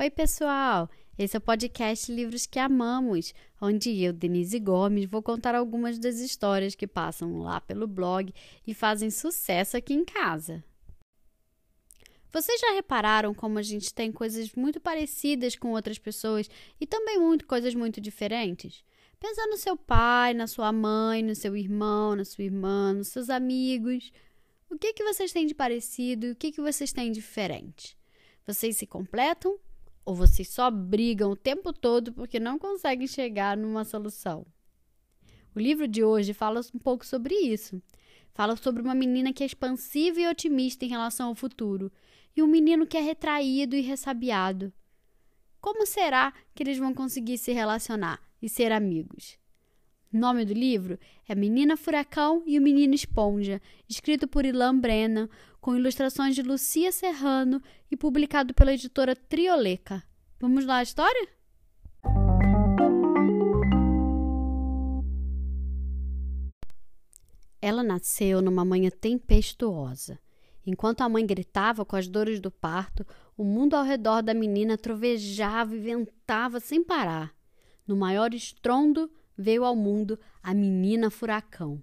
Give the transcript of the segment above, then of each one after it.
Oi, pessoal! Esse é o podcast Livros que Amamos, onde eu, Denise Gomes, vou contar algumas das histórias que passam lá pelo blog e fazem sucesso aqui em casa. Vocês já repararam como a gente tem coisas muito parecidas com outras pessoas e também muito coisas muito diferentes? Pensa no seu pai, na sua mãe, no seu irmão, na sua irmã, nos seus amigos. O que que vocês têm de parecido e o que que vocês têm de diferente? Vocês se completam ou vocês só brigam o tempo todo porque não conseguem chegar numa solução? O livro de hoje fala um pouco sobre isso. Fala sobre uma menina que é expansiva e otimista em relação ao futuro e um menino que é retraído e ressabiado. Como será que eles vão conseguir se relacionar e ser amigos? O nome do livro é Menina Furacão e o Menino Esponja, escrito por Ilan Brennan, com ilustrações de Lucia Serrano e publicado pela editora Trioleca. Vamos lá a história? Ela nasceu numa manhã tempestuosa. Enquanto a mãe gritava com as dores do parto, o mundo ao redor da menina trovejava e ventava sem parar. No maior estrondo, veio ao mundo a menina furacão.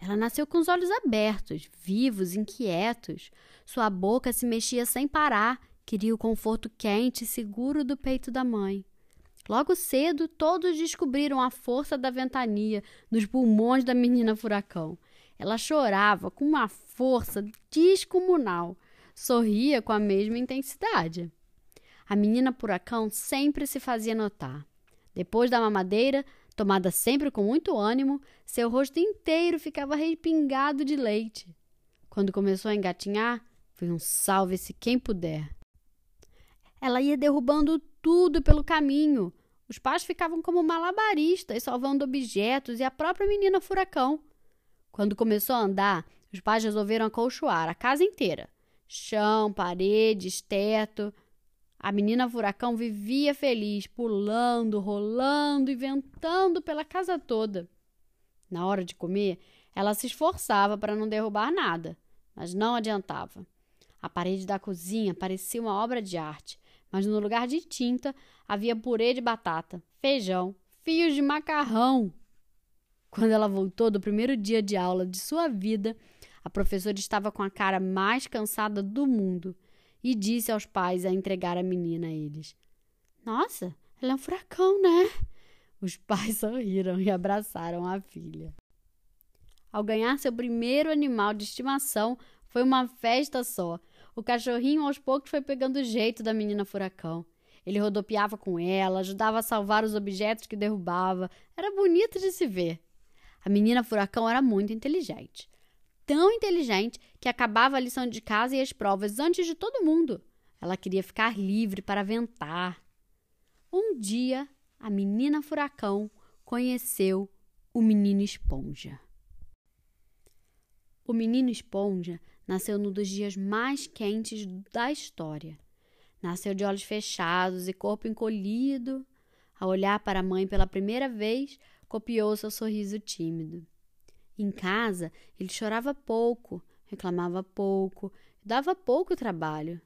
Ela nasceu com os olhos abertos, vivos, inquietos. Sua boca se mexia sem parar, queria o conforto quente e seguro do peito da mãe. Logo cedo, todos descobriram a força da ventania nos pulmões da menina furacão. Ela chorava com uma força descomunal, sorria com a mesma intensidade. A menina furacão sempre se fazia notar. Depois da mamadeira, Tomada sempre com muito ânimo, seu rosto inteiro ficava respingado de leite. Quando começou a engatinhar, foi um salve-se quem puder. Ela ia derrubando tudo pelo caminho. Os pais ficavam como malabaristas, salvando objetos e a própria menina furacão. Quando começou a andar, os pais resolveram acolchoar a casa inteira. Chão, paredes, teto. A menina furacão vivia feliz, pulando, rolando e ventando pela casa toda. Na hora de comer, ela se esforçava para não derrubar nada, mas não adiantava. A parede da cozinha parecia uma obra de arte, mas no lugar de tinta havia purê de batata, feijão, fios de macarrão. Quando ela voltou do primeiro dia de aula de sua vida, a professora estava com a cara mais cansada do mundo e disse aos pais a entregar a menina a eles. Nossa, ela é um furacão, né? Os pais sorriram e abraçaram a filha. Ao ganhar seu primeiro animal de estimação, foi uma festa só. O cachorrinho aos poucos foi pegando o jeito da menina furacão. Ele rodopiava com ela, ajudava a salvar os objetos que derrubava. Era bonito de se ver. A menina furacão era muito inteligente tão inteligente que acabava a lição de casa e as provas antes de todo mundo. Ela queria ficar livre para ventar. Um dia, a menina furacão conheceu o menino esponja. O menino esponja nasceu num dos dias mais quentes da história. Nasceu de olhos fechados e corpo encolhido. Ao olhar para a mãe pela primeira vez, copiou seu sorriso tímido. Em casa, ele chorava pouco, reclamava pouco, dava pouco trabalho.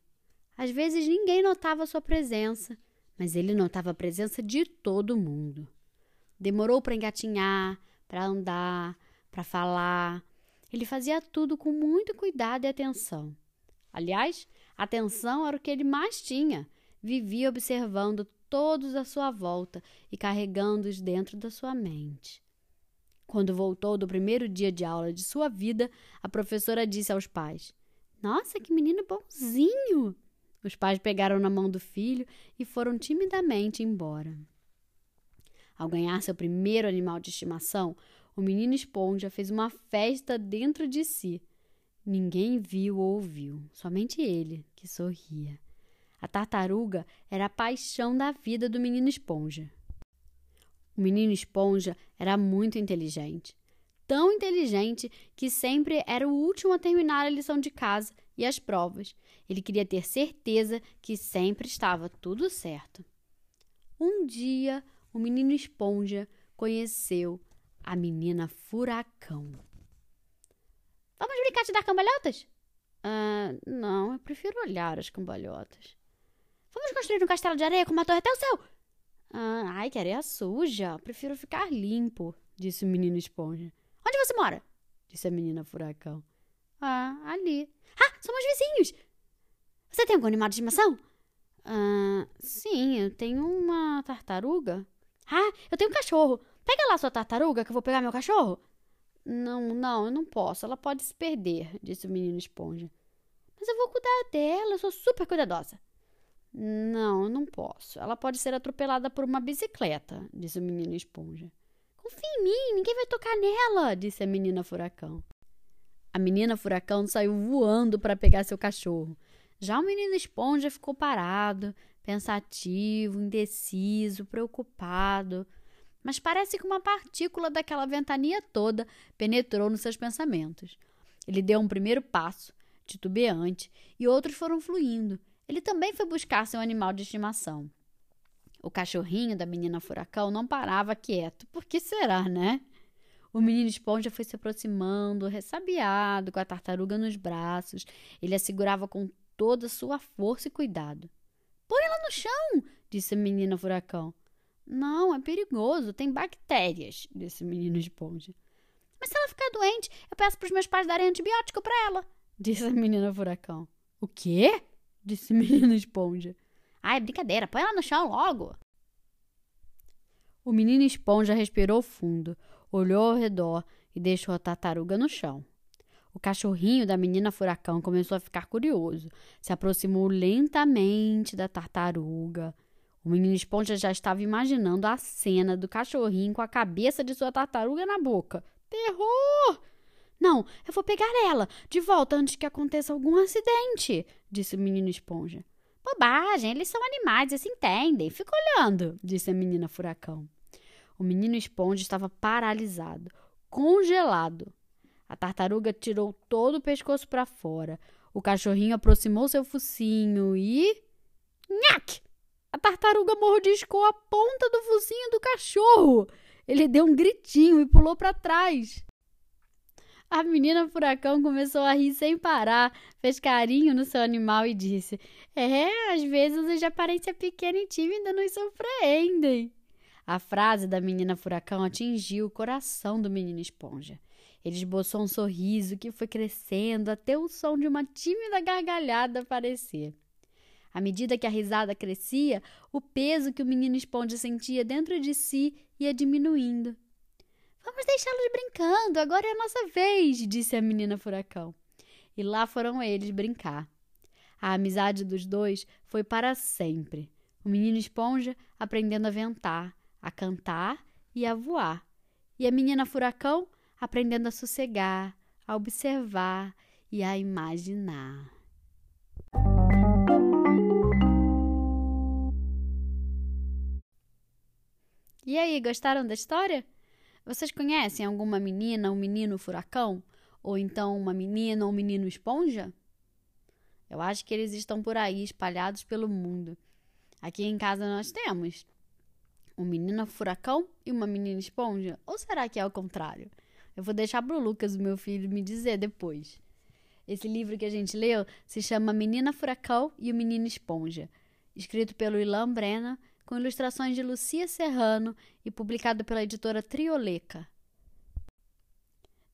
Às vezes ninguém notava sua presença, mas ele notava a presença de todo mundo. Demorou para engatinhar, para andar, para falar. Ele fazia tudo com muito cuidado e atenção. Aliás, atenção era o que ele mais tinha. Vivia observando todos à sua volta e carregando-os dentro da sua mente. Quando voltou do primeiro dia de aula de sua vida, a professora disse aos pais: Nossa, que menino bonzinho! Os pais pegaram na mão do filho e foram timidamente embora. Ao ganhar seu primeiro animal de estimação, o menino esponja fez uma festa dentro de si. Ninguém viu ou ouviu, somente ele, que sorria. A tartaruga era a paixão da vida do menino esponja. O menino esponja era muito inteligente. Tão inteligente que sempre era o último a terminar a lição de casa e as provas. Ele queria ter certeza que sempre estava tudo certo. Um dia, o menino esponja conheceu a menina furacão. Vamos brincar de dar cambalhotas? Ah, não, eu prefiro olhar as cambalhotas. Vamos construir um castelo de areia com uma torre até o céu. Ah, ai, que areia suja. Prefiro ficar limpo, disse o menino esponja. Onde você mora? disse a menina furacão. Ah, ali. Ah, somos vizinhos. Você tem algum animal de estimação? Ah, sim, eu tenho uma tartaruga. Ah, eu tenho um cachorro. Pega lá sua tartaruga que eu vou pegar meu cachorro. Não, não, eu não posso. Ela pode se perder, disse o menino esponja. Mas eu vou cuidar dela, eu sou super cuidadosa. Não, eu não posso. Ela pode ser atropelada por uma bicicleta, disse o menino esponja. Confia em mim, ninguém vai tocar nela, disse a menina furacão. A menina furacão saiu voando para pegar seu cachorro. Já o menino esponja ficou parado, pensativo, indeciso, preocupado. Mas parece que uma partícula daquela ventania toda penetrou nos seus pensamentos. Ele deu um primeiro passo, titubeante, e outros foram fluindo. Ele também foi buscar seu animal de estimação. O cachorrinho da menina furacão não parava quieto. Por que será, né? O menino esponja foi se aproximando, ressabiado, com a tartaruga nos braços. Ele a segurava com toda a sua força e cuidado. Põe ela no chão, disse a menina furacão. Não, é perigoso, tem bactérias, disse o menino esponja. Mas se ela ficar doente, eu peço para os meus pais darem antibiótico para ela, disse a menina furacão. O quê? Disse menino esponja. Ah, é brincadeira, põe ela no chão logo. O menino esponja respirou fundo, olhou ao redor e deixou a tartaruga no chão. O cachorrinho da menina furacão começou a ficar curioso. Se aproximou lentamente da tartaruga. O menino esponja já estava imaginando a cena do cachorrinho com a cabeça de sua tartaruga na boca. Terror! Não, eu vou pegar ela de volta antes que aconteça algum acidente, disse o menino esponja. Bobagem, eles são animais e se entendem. Fica olhando, disse a menina furacão. O menino esponja estava paralisado, congelado. A tartaruga tirou todo o pescoço para fora. O cachorrinho aproximou seu focinho e. Nhaque! A tartaruga mordiscou a ponta do focinho do cachorro. Ele deu um gritinho e pulou para trás. A menina furacão começou a rir sem parar, fez carinho no seu animal e disse: É, às vezes de aparência pequena e tímida nos surpreendem. A frase da menina furacão atingiu o coração do menino esponja. Ele esboçou um sorriso que foi crescendo até o som de uma tímida gargalhada aparecer. À medida que a risada crescia, o peso que o menino esponja sentia dentro de si ia diminuindo. Vamos deixá-los brincando, agora é a nossa vez, disse a menina furacão. E lá foram eles brincar. A amizade dos dois foi para sempre. O menino esponja aprendendo a ventar, a cantar e a voar. E a menina furacão aprendendo a sossegar, a observar e a imaginar. E aí, gostaram da história? Vocês conhecem alguma menina um menino furacão? Ou então uma menina ou um menino esponja? Eu acho que eles estão por aí espalhados pelo mundo. Aqui em casa nós temos um menino furacão e uma menina esponja? Ou será que é o contrário? Eu vou deixar para o Lucas, meu filho, me dizer depois. Esse livro que a gente leu se chama Menina Furacão e o Menino Esponja, escrito pelo Ilan Brenna, com ilustrações de Lucia Serrano e publicado pela editora Trioleca.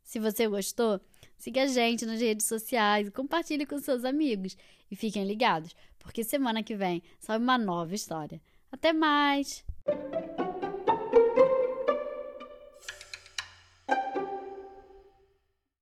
Se você gostou, siga a gente nas redes sociais e compartilhe com seus amigos. E fiquem ligados, porque semana que vem sai uma nova história. Até mais!